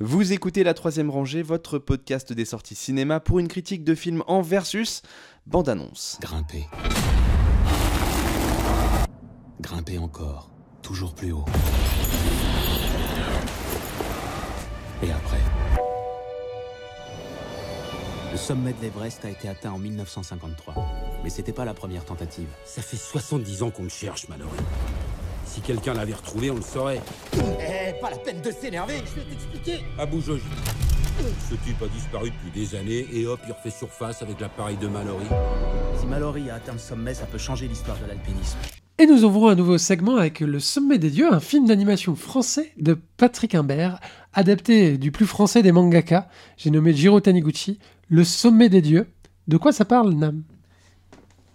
Vous écoutez La Troisième Rangée, votre podcast des sorties cinéma pour une critique de film en versus bande-annonce. Grimper. Grimper encore. Toujours plus haut. Et après Le sommet de l'Everest a été atteint en 1953. Mais c'était pas la première tentative. Ça fait 70 ans qu'on le cherche, Mallory. Si quelqu'un l'avait retrouvé, on le saurait. Eh, pas la peine de s'énerver, je vais t'expliquer. Abou Joji. Ce type a disparu depuis des années et hop, il refait surface avec l'appareil de Mallory. Si Mallory a atteint le sommet, ça peut changer l'histoire de l'alpinisme. Et nous ouvrons un nouveau segment avec Le Sommet des Dieux, un film d'animation français de Patrick Imbert, adapté du plus français des mangaka, j'ai nommé Jiro Taniguchi, Le Sommet des Dieux. De quoi ça parle, Nam?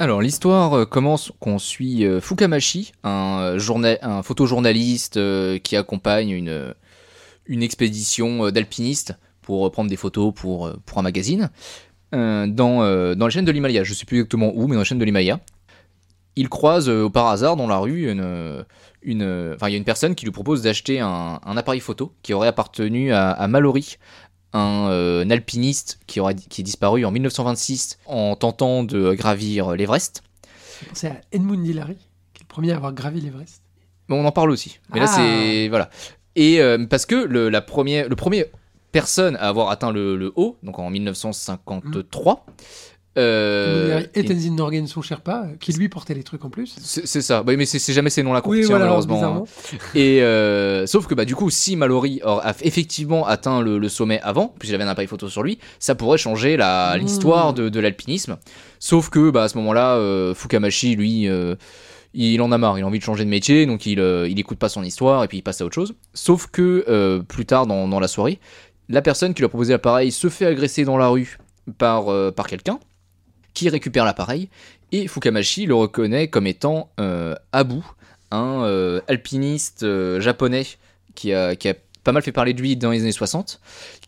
Alors l'histoire euh, commence qu'on suit euh, Fukamashi, un, euh, un photojournaliste qui accompagne une, expédition d'alpinistes pour prendre des photos pour, un magazine dans, dans la chaîne de l'Himalaya. Je ne sais plus exactement où, mais dans la chaîne de l'Himalaya. Il croise par hasard dans la rue une, une, il y a une personne qui lui propose d'acheter un, appareil photo qui aurait appartenu à Mallory, un, euh, un alpiniste qui, aurait, qui est disparu en 1926 en tentant de gravir l'Everest. C'est à Edmund Hillary, qui est le premier à avoir gravi l'Everest. Mais on en parle aussi. Mais là, Ah. c'est. Voilà. Et euh, parce que le, la première, le premier personne à avoir atteint le, le haut, donc en 1953. Euh, et Tenzin Norgay, son Sherpa, qui lui portait les trucs en plus. c'est ça. Mais c'est jamais ces noms-là qu'on Oui, voilà, malheureusement. bizarrement. Et euh, sauf que bah du coup, si Mallory a effectivement atteint le, le sommet avant, puisqu'il avait un appareil photo sur lui, ça pourrait changer Mmh. l'histoire de, de l'alpinisme. Sauf que bah à ce moment-là, euh, Fukamashi, lui. euh, il en a marre, il a envie de changer de métier, donc il, il écoute pas son histoire et puis il passe à autre chose. Sauf que plus tard dans, dans la soirée, la personne qui lui a proposé l'appareil se fait agresser dans la rue par, par quelqu'un qui récupère l'appareil et Fukamashi le reconnaît comme étant euh, Abu, un euh, alpiniste euh, japonais qui a, qui a pas mal fait parler de lui dans les années 60,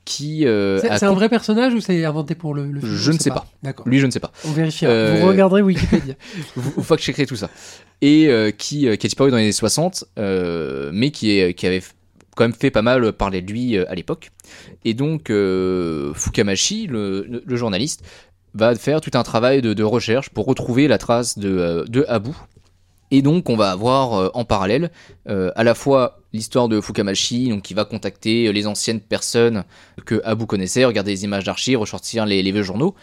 qui euh, C'est a c'est un vrai personnage ou c'est inventé pour le, le film Je ne sais pas. D'accord. Lui, je ne sais pas. On vérifiera. Euh, Vous regarderez Wikipédia. vous, vous fact-checkerez tout ça. Et euh, qui, euh, qui a disparu dans les années 60, euh, mais qui, est, qui avait quand même fait pas mal parler de lui euh, à l'époque. Et donc, euh, Fukamashi, le journaliste, va faire tout un travail de, recherche pour retrouver la trace de, euh, de Abu. Et donc, on va avoir euh, en parallèle euh, à la fois l'histoire de Fukamashi, donc qui va contacter les anciennes personnes que Abu connaissait, regarder les images d'archives, ressortir les, les vieux journaux,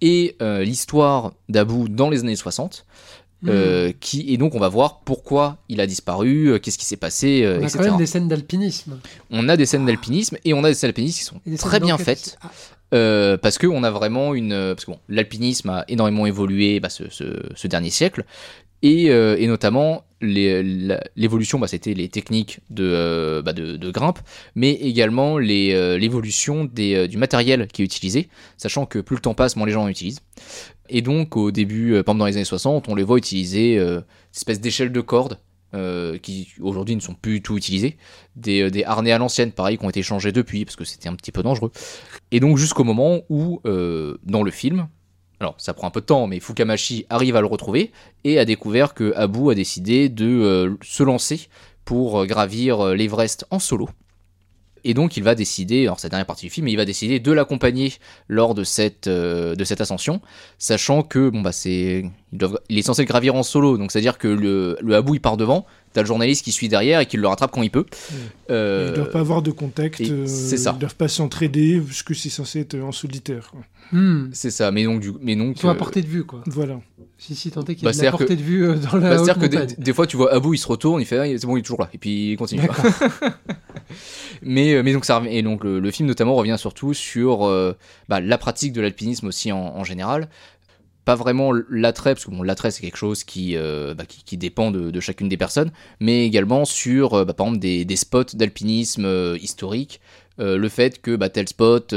et l'histoire d'Abu dans les années 60. Euh, qui et donc on va voir pourquoi il a disparu, euh, qu'est-ce qui s'est passé, euh, On a etc. quand même des scènes d'alpinisme. On a des scènes d'alpinisme et on a des scènes d'alpinisme qui sont très bien faites. Ah, euh, parce que on a vraiment une parce que bon, l'alpinisme a énormément évolué bah, ce, ce- ce dernier siècle. Et, euh, et notamment l'évolution bah, c'était les techniques de, euh, bah, de, de grimpe mais également l'évolution du matériel qui est utilisé sachant que plus le temps passe moins les gens en utilisent et donc au début euh, dans les années 60 on les voit utiliser euh, une espèce d'échelle de corde euh, qui aujourd'hui ne sont plus du tout utilisés des, euh, des harnais à l'ancienne pareil qui ont été changés depuis parce que c'était un petit peu dangereux et donc jusqu'au moment où, dans le film, alors ça prend un peu de temps, mais Fukamashi arrive à le retrouver et a découvert que Abu a décidé de se lancer pour gravir l'Everest en solo. Et donc il va décider, alors c'est la dernière partie du film, mais il va décider de l'accompagner lors de cette, euh, cette ascension, sachant que bon bah c'est, il est censé gravir en solo, donc c'est à dire que le, le il part devant, t'as le journaliste qui suit derrière et qui le rattrape quand il peut. Euh, Ils ne doivent pas avoir de contact, euh, c'est ça. ils ne doivent pas s'entraider, puisque c'est censé être en solitaire. hmm. C'est ça, mais donc du, mais donc Ils sont à euh, portée de vue, quoi. Voilà. Si, si, tant est qu'il y Bah, a de la portée de vue euh, dans la Bah, haute C'est-à-dire que des, montagne. des fois, tu vois Abu, il se retourne, il fait, ah, c'est bon, il est toujours là, et puis il continue. mais, euh, mais donc, ça, revient- et donc le, le film notamment revient surtout sur euh, bah, la pratique de l'alpinisme aussi en, en général. Pas vraiment l'attrait, parce que bon, l'attrait c'est quelque chose qui, euh, bah, qui, qui dépend de, de chacune des personnes, mais également sur euh, bah, par exemple des, des spots d'alpinisme euh, historiques, Euh, le fait que bah, tel spot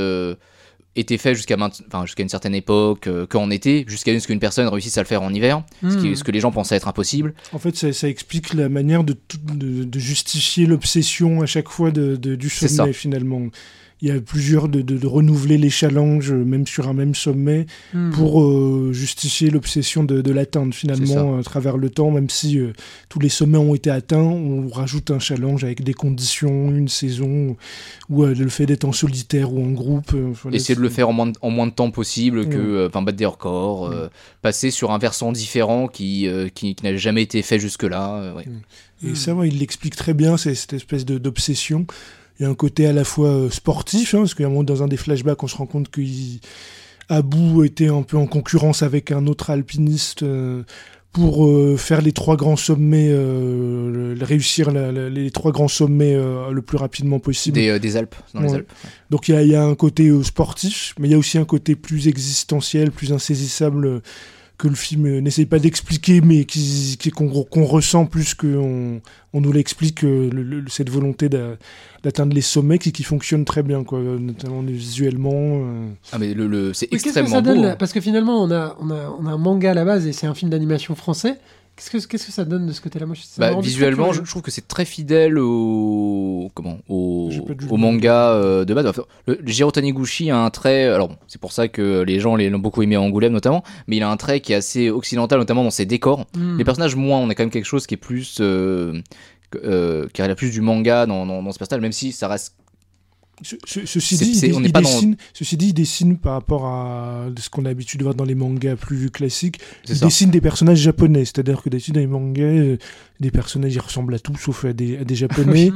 était fait jusqu'à mainte- enfin, jusqu'à une certaine époque, qu'en été, jusqu'à ce qu'une personne réussisse à le faire en hiver, ce, qui- Hmm. ce que les gens pensaient être impossible. En fait, ça, ça explique la manière de, de, de justifier l'obsession à chaque fois du sommet, finalement. Il y a plusieurs de, de- de renouveler les challenges, euh, même sur un même sommet, Hmm. pour euh, justifier l'obsession de, de l'atteindre finalement à travers le temps, même si euh, tous les sommets ont été atteints, on rajoute un challenge avec des conditions, une saison, ou euh, le fait d'être en solitaire ou en groupe. euh, voilà, Essayer de le faire en moins de, en moins de temps possible, que euh, enfin, battre des records, euh, passer sur un versant différent qui, euh, qui, qui n'a jamais été fait jusque-là. euh, ouais. Et Hmm. ça, ouais, il l'explique très bien, c'est cette espèce d'obsession. Il y a un côté à la fois euh, sportif, hein, parce qu'à un moment, dans un des flashbacks, on se rend compte qu'Abou était un peu en concurrence avec un autre alpiniste euh, pour euh, faire les trois grands sommets, euh, le- réussir la- la- les trois grands sommets le plus rapidement possible. Des, des Alpes, dans les Ouais. Alpes. ouais. Donc il y a, il y a un côté sportif, mais il y a aussi un côté plus existentiel, plus insaisissable que le film euh, n'essaye pas d'expliquer, mais qu'on ressent plus qu'on on nous l'explique, euh, le- le- cette volonté d'a- d'atteindre les sommets qui, qui fonctionne très bien, quoi, euh, notamment visuellement. euh. Ah, mais le, le- c'est Oui, qu'est-ce que extrêmement ça donne beau. hein. Parce que finalement, on a, on, a, on a un manga à la base et c'est un film d'animation français. Qu'est-ce que, qu'est-ce que ça donne de ce côté-là? Moi, Bah, visuellement, je, trouve que c'est très fidèle au comment au, manga euh, de base. Enfin, le, le Jiro Taniguchi a un trait. Alors bon, c'est pour ça que les gens l'ont beaucoup aimé à Angoulême notamment, mais il a un trait qui est assez occidental, notamment dans ses décors. Hmm. Les personnages moins, on a quand même quelque chose qui est plus euh, euh, qui a plus du manga dans, dans, dans ce personnage, même si ça reste. Ce- ce- ceci, dit, il, dans- dessine, ceci dit, il dessine par rapport à ce qu'on a l'habitude de voir dans les mangas plus classiques. Il ça. dessine des personnages japonais, c'est-à-dire que d'habitude dans les mangas, euh, des personnages ils ressemblent à tout sauf à des, à des japonais. Hmm.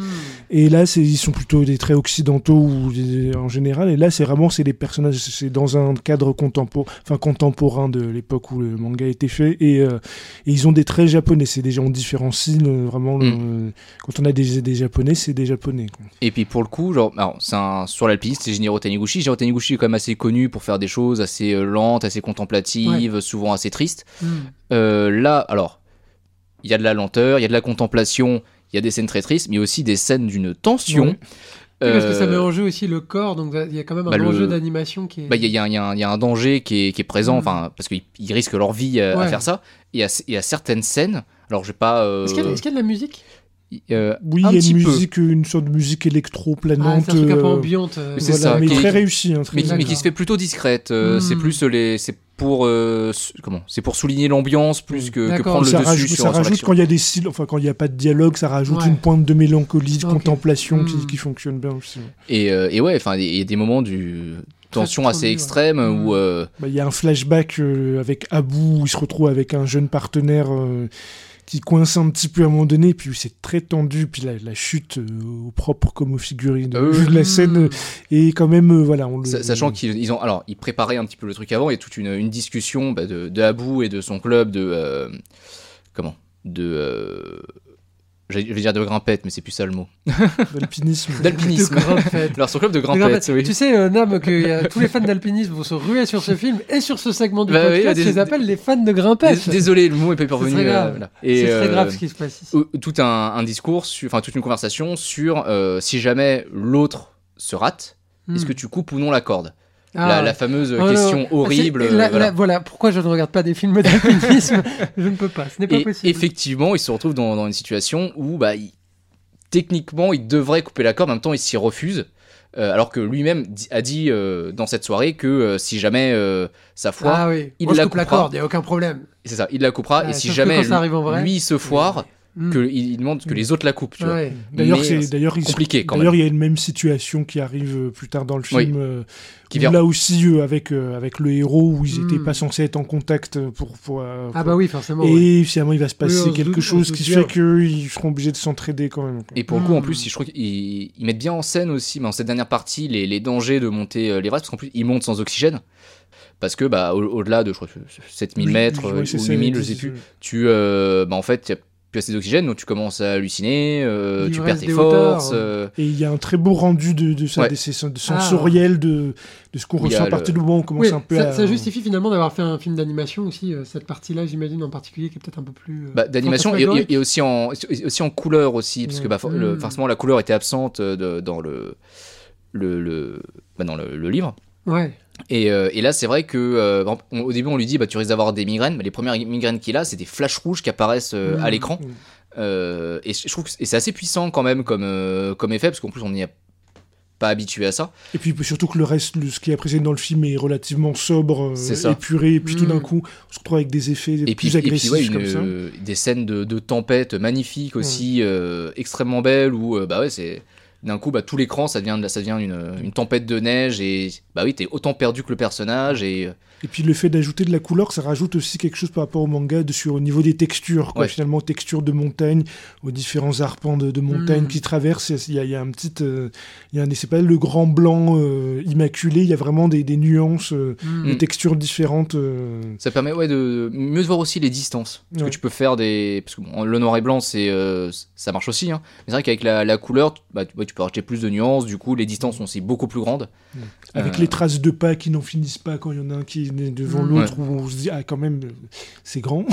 Et là, c'est- ils sont plutôt des traits occidentaux ou des- en général. Et là, c'est vraiment c'est des personnages, c'est dans un cadre contemporain, enfin contemporain de l'époque où le manga a été fait. Et, euh, et ils ont des traits japonais. C'est des gens on différencie le- vraiment. le- Mm. quand on a des, des japonais, c'est des japonais. quoi. Et puis pour le coup, genre, alors, c'est un, sur l'alpiniste, c'est Jiro Taniguchi. Jiro Taniguchi est quand même assez connu pour faire des choses assez euh, lentes, assez contemplatives, souvent assez tristes. Hmm. Euh, là, alors, il y a de la lenteur, il y a de la contemplation, il y a des scènes très tristes, mais il y a aussi des scènes d'une tension. Ouais. Parce que ça Euh, met en jeu aussi le corps, donc il y a quand même un bah, le- enjeu d'animation qui est. bah, il y, a- y un- y y a danger qui est, qui est présent, Mm. enfin, parce qu'ils ils risquent leur vie euh, à Ouais. faire ça. Il y a, il y a certaines scènes, alors je vais pas. euh, Est-ce qu'il y, a- est-ce qu'il y a de la musique euh, Oui, il y a une peu. musique, une sorte de musique Ah, électro-planante. c'est un truc un peu euh, ambiante. euh, Mais c'est voilà, ça, mais qui- très réussi. hein, très mais, qui- mais réussi. qui se fait plutôt discrète. euh, Mm. C'est plus les, c'est pour euh, comment, c'est pour souligner l'ambiance plus que, que prendre le ça dessus rajoute, sur, ça sur rajoute quand il y a des enfin quand il n'y a pas de dialogue, ça rajoute Ouais. une pointe de mélancolie, de contemplation qui, Mm. qui fonctionne bien aussi. Et, euh, et ouais, enfin, il y a des moments du tension assez ouais. extrême où euh, Bah, Il y a un flashback euh, avec Abou où il se retrouve avec un jeune partenaire euh, qui coince un petit peu à un moment donné, puis c'est très tendu, puis la, la chute euh, au propre comme au figurine de, Euh, de la scène euh, et quand même euh, voilà on le, Sa- Sachant qu'ils ils ont, alors, ils préparaient un petit peu le truc avant, il y a toute une, une discussion bah, de, de Abou et de son club de, euh, comment, de, euh, je vais dire de grimpette, mais c'est plus ça le mot, d'alpinisme. d'alpinisme. Alors son club de grimpette. oui. Tu sais, euh, Nam, que y a- tous les fans d'alpinisme vont se ruer sur ce film et sur ce segment du Bah oui, podcast. des- je les appelle les fans de grimpette. Dés- Désolé, le mot est pas parvenu. très grave. euh, voilà. C'est très euh, grave ce qui se passe ici. euh, Tout un, un discours, enfin toute une conversation sur euh, si jamais l'autre se rate, est-ce Hmm. que tu coupes ou non la corde? Ah, la, la fameuse Oh, non. question horrible. C'est- là- euh, voilà. là, voilà pourquoi je ne regarde pas des films d'alpinisme. je ne peux pas, ce n'est pas Et possible. effectivement, il se retrouve dans, dans une situation où, bah, il- techniquement, il devrait couper la corde, en même temps, il s'y refuse. euh, alors que lui-même a dit euh, dans cette soirée que euh, si jamais ça foire, ah oui, il Moi, la coupe la coupera. corde, il n'y a aucun problème. c'est ça, il la coupera. Ouais, et si jamais vrai- lui il se foire. Que, il, il demande que les autres la coupent. Ouais. D'ailleurs, c'est euh, d'ailleurs compliqué, quand D'ailleurs, il y a une même situation qui arrive euh, plus tard dans le Oui. film. euh, Qui vient- Là aussi, euh, avec, euh, avec le héros, où ils n'étaient Hmm. pas censés être en contact pour. pour, Ah pour- bah oui, forcément. ouais. Et finalement, il va se passer Oui, quelque doute- chose se qui fait qu'ils seront obligés de s'entraider quand même. quoi. Et pour le coup, en Hmm. plus, je crois qu'ils ils mettent bien en scène aussi, mais dans cette dernière partie, les, les dangers de monter l'Everest, parce qu'en plus, ils montent sans oxygène. Parce que, bah, au- au-delà de, je crois, 7000 Oui, mètres oui, c'est ou ça, 8000, ils je sais plus, tu, euh, bah, en fait, il n'y a plus assez d'oxygène, donc tu commences à halluciner, euh, tu perds tes forces. euh, Et il y a un très beau rendu de, de ça, Ouais. de de sensoriel de, de ce qu'on ressent à le- partir du moment où on commence Oui, un peu ça, à. ça justifie finalement d'avoir fait un film d'animation aussi, euh, cette partie-là, j'imagine en particulier, qui est peut-être un peu plus. euh, bah, d'animation et, fantasmagorique. et- et aussi en aussi en couleur aussi parce que bah, for- le- Mm. forcément la couleur était absente de- dans le le, le- bah, dans le, le livre Ouais. Et, euh, et là c'est vrai que euh, on- au début on lui dit bah tu risques d'avoir des migraines mais les premières migraines qu'il a c'est des flashs rouges qui apparaissent euh, à l'écran Mm. Euh, et je trouve que c'est et c'est assez puissant quand même comme euh, comme effet parce qu'en plus on y a pas habitué à ça. Et puis surtout que le reste, le- ce qui est présenté dans le film est relativement sobre, euh, épuré, et puis tout d'un Mm. coup, on se retrouve avec des effets Et puis, plus et puis, agressifs ouais, une, comme ça. euh, des scènes de, de tempête magnifiques aussi, euh, extrêmement belles, où euh, bah ouais, c'est d'un coup, bah, tout l'écran, ça devient, ça devient une, une tempête de neige, et bah oui, t'es autant perdu que le personnage, et euh, Et puis le fait d'ajouter de la couleur, ça rajoute aussi quelque chose par rapport au manga de, sur, au niveau des textures, quoi. Ouais. Finalement, textures de montagne, aux différents arpents de, de montagne Mm. qui traversent. Il y y a un petit, euh, il y a un, c'est pas le grand blanc euh, immaculé. Il y a vraiment des, des nuances, euh, Mm. des textures différentes. euh. ça permet ouais, de mieux voir aussi les distances. Parce Ouais. que tu peux faire des. Parce que bon, le noir et blanc, c'est, euh, ça marche aussi, hein. mais c'est vrai qu'avec la, la couleur, tu- bah, tu, ouais, tu peux rajouter plus de nuances, du coup, les distances sont aussi beaucoup plus grandes. Avec Euh, les traces de pas qui n'en finissent pas quand il y en a un qui devant Mm. l'autre, où on se dit, ah, quand même, c'est grand.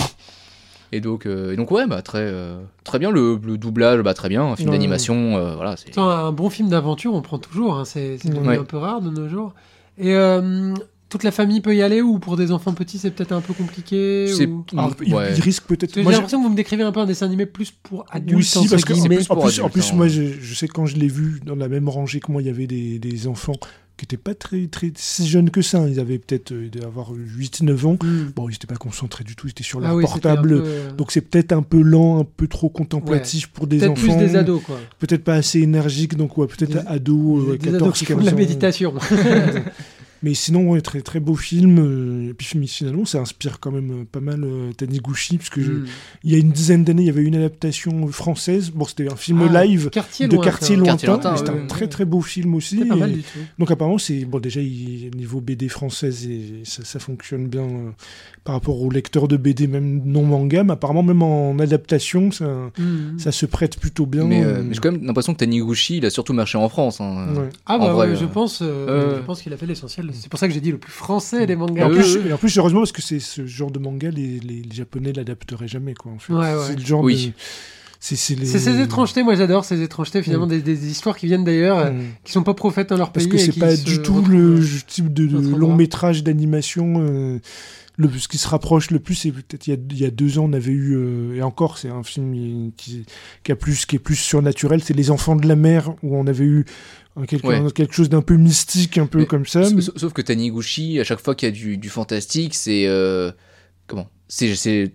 Et donc, euh, et donc ouais, bah, très, euh, très bien. Le, le doublage, bah, très bien. Un film d'animation, euh, voilà. c'est- un bon film d'aventure, on prend toujours. hein, c'est c'est Ouais. un peu rare de nos jours. Et euh, toute la famille peut y aller ou pour des enfants petits, c'est peut-être un peu compliqué C'est- ou... Alors, il, Ouais. il risque peut-être. J'ai Moi, j'ai- l'impression que vous me décrivez un peu un dessin animé plus pour adultes. Oui, si, parce que en plus en pour plus, en adultes, plus moi, je, je sais que quand je l'ai vu dans la même rangée que moi, il y avait des, des enfants qui n'étaient pas très, très si jeunes que ça. Ils avaient peut-être euh, d'avoir 8-9 ans. Mm. Bon, ils n'étaient pas concentrés du tout, ils étaient sur leur Ah oui, un portable. peu, euh, Donc c'est peut-être un peu lent, un peu trop contemplatif pour des peut-être enfants. plus des ados, quoi. Peut-être pas assez énergique, donc ouais, peut-être ados, euh, des 14, ados qui font de 15 la ans. méditation. Mais sinon, ouais, très, très beau film. euh, Et puis finalement, ça inspire quand même euh, pas mal euh, Taniguchi, parce que je- Mm. il y a une dizaine d'années, il y avait une adaptation française. Bon, c'était un film Ah, live Quartier de quartier lointain. Quartier lointain, mais C'était ouais, un ouais. très très beau film aussi. C'est pas mal et- du tout. Donc apparemment, c'est bon déjà il, niveau BD française et ça, ça fonctionne bien euh, par rapport aux lecteurs de BD même non manga, mais apparemment même en adaptation, ça, Mm. ça se prête plutôt bien. Mais, euh, euh, mais j'ai quand même l'impression que Taniguchi, il a surtout marché en France. hein. ouais. Ah En bah vrai, ouais, euh, je pense, euh, euh, je pense qu'il a fait l'essentiel. C'est pour ça que j'ai dit le plus français des Et mangas. en, plus, euh, et en plus, heureusement, parce que c'est ce genre de manga, les, les, les Japonais l'adapteraient jamais. Quoi, en fait. Ouais, ouais. C'est le genre Oui. de. C'est les... Ces étrangetés, moi j'adore ces étrangetés, finalement, Mm. des, des histoires qui viennent d'ailleurs, euh, Mm. qui sont pas prophètes dans leur Parce pays. que et c'est pas du tout le euh, type de, long métrage d'animation. euh, le, ce qui se rapproche le plus, c'est peut-être il, y a- il y a deux ans, on avait eu, euh, et encore, c'est un film qui, qui, a plus, qui est plus surnaturel, c'est Les Enfants de la Mer, où on avait eu quelque, Ouais. quelque chose d'un peu mystique, un peu Mais comme ça. Sauf, mais- sauf que Taniguchi, à chaque fois qu'il y a du, du fantastique, c'est. euh, comment? C'est. c'est-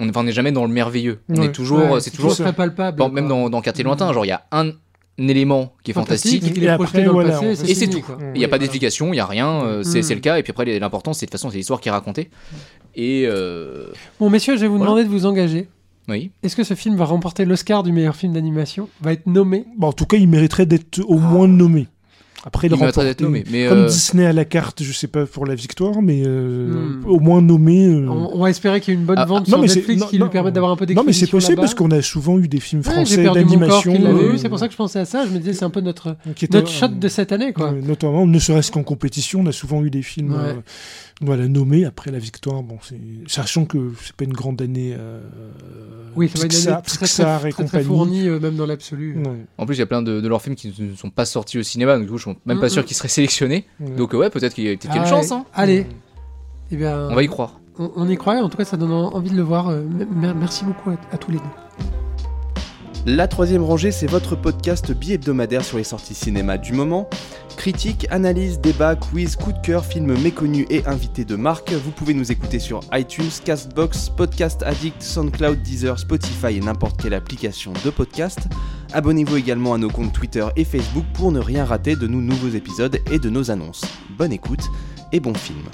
On n'est jamais dans le merveilleux. On Ouais. est toujours. ouais, c'est toujours. très palpable. Même dans, dans Quartier Mm. Lointain, genre, il y a un, élément qui est fantastique. et après, voilà, passé, c'est Et c'est fini, tout. quoi. Il n'y a pas d'explication, il n'y a rien, euh, c'est Mm. c'est le cas. Et puis après, l'important, c'est de toute façon, c'est l'histoire qui est racontée. Et. euh, Bon, messieurs, je vais vous Voilà. demander de vous engager. oui. Est-ce que ce film va remporter l'Oscar du meilleur film d'animation Va être nommé? Bon, en tout cas, il mériterait d'être au moins nommé. Après, Il nommé. Mais, Comme euh, Disney à la carte, je sais pas pour la victoire, mais euh, Hmm. au moins nommé. euh, on, on va espérer qu'il y ait une bonne Ah, vente non, sur Netflix non, qui non, lui permette d'avoir un peu Non, mais c'est possible parce qu'on a souvent eu des films français d'animation. euh, c'est pour ça que je pensais à ça. Je me disais, c'est un peu notre, notre shot de cette année, quoi. euh, notamment, ne serait-ce qu'en compétition, on a souvent eu des films Ouais. euh, voilà, nommés après la victoire. Bon, sachant que c'est pas une grande année. euh, Oui, ça va être une Pixar, année très, très, Pixar très, et très, très compagnie. fournie, euh, même dans l'absolu. Ouais, En plus, il y a plein de, de leurs films qui ne sont pas sortis au cinéma, donc du coup, je même pas Mm, sûr mm. qu'ils seraient sélectionnés. ouais. Donc, euh, ouais, peut-être qu'il y a, peut-être qu'il une chance. hein. Allez, eh bien, On va y croire. on, on y croit. En tout cas, ça donne envie de le voir. Euh, mer- Merci beaucoup à, à tous les deux. La troisième rangée, c'est votre podcast bi-hebdomadaire sur les sorties cinéma du moment. Critique, analyse, débat, quiz, coup de cœur, films méconnus et invités de marque. Vous pouvez nous écouter sur iTunes, Castbox, Podcast Addict, SoundCloud, Deezer, Spotify et n'importe quelle application de podcast. Abonnez-vous également à nos comptes Twitter et Facebook pour ne rien rater de nos nouveaux épisodes et de nos annonces. Bonne écoute et bon film.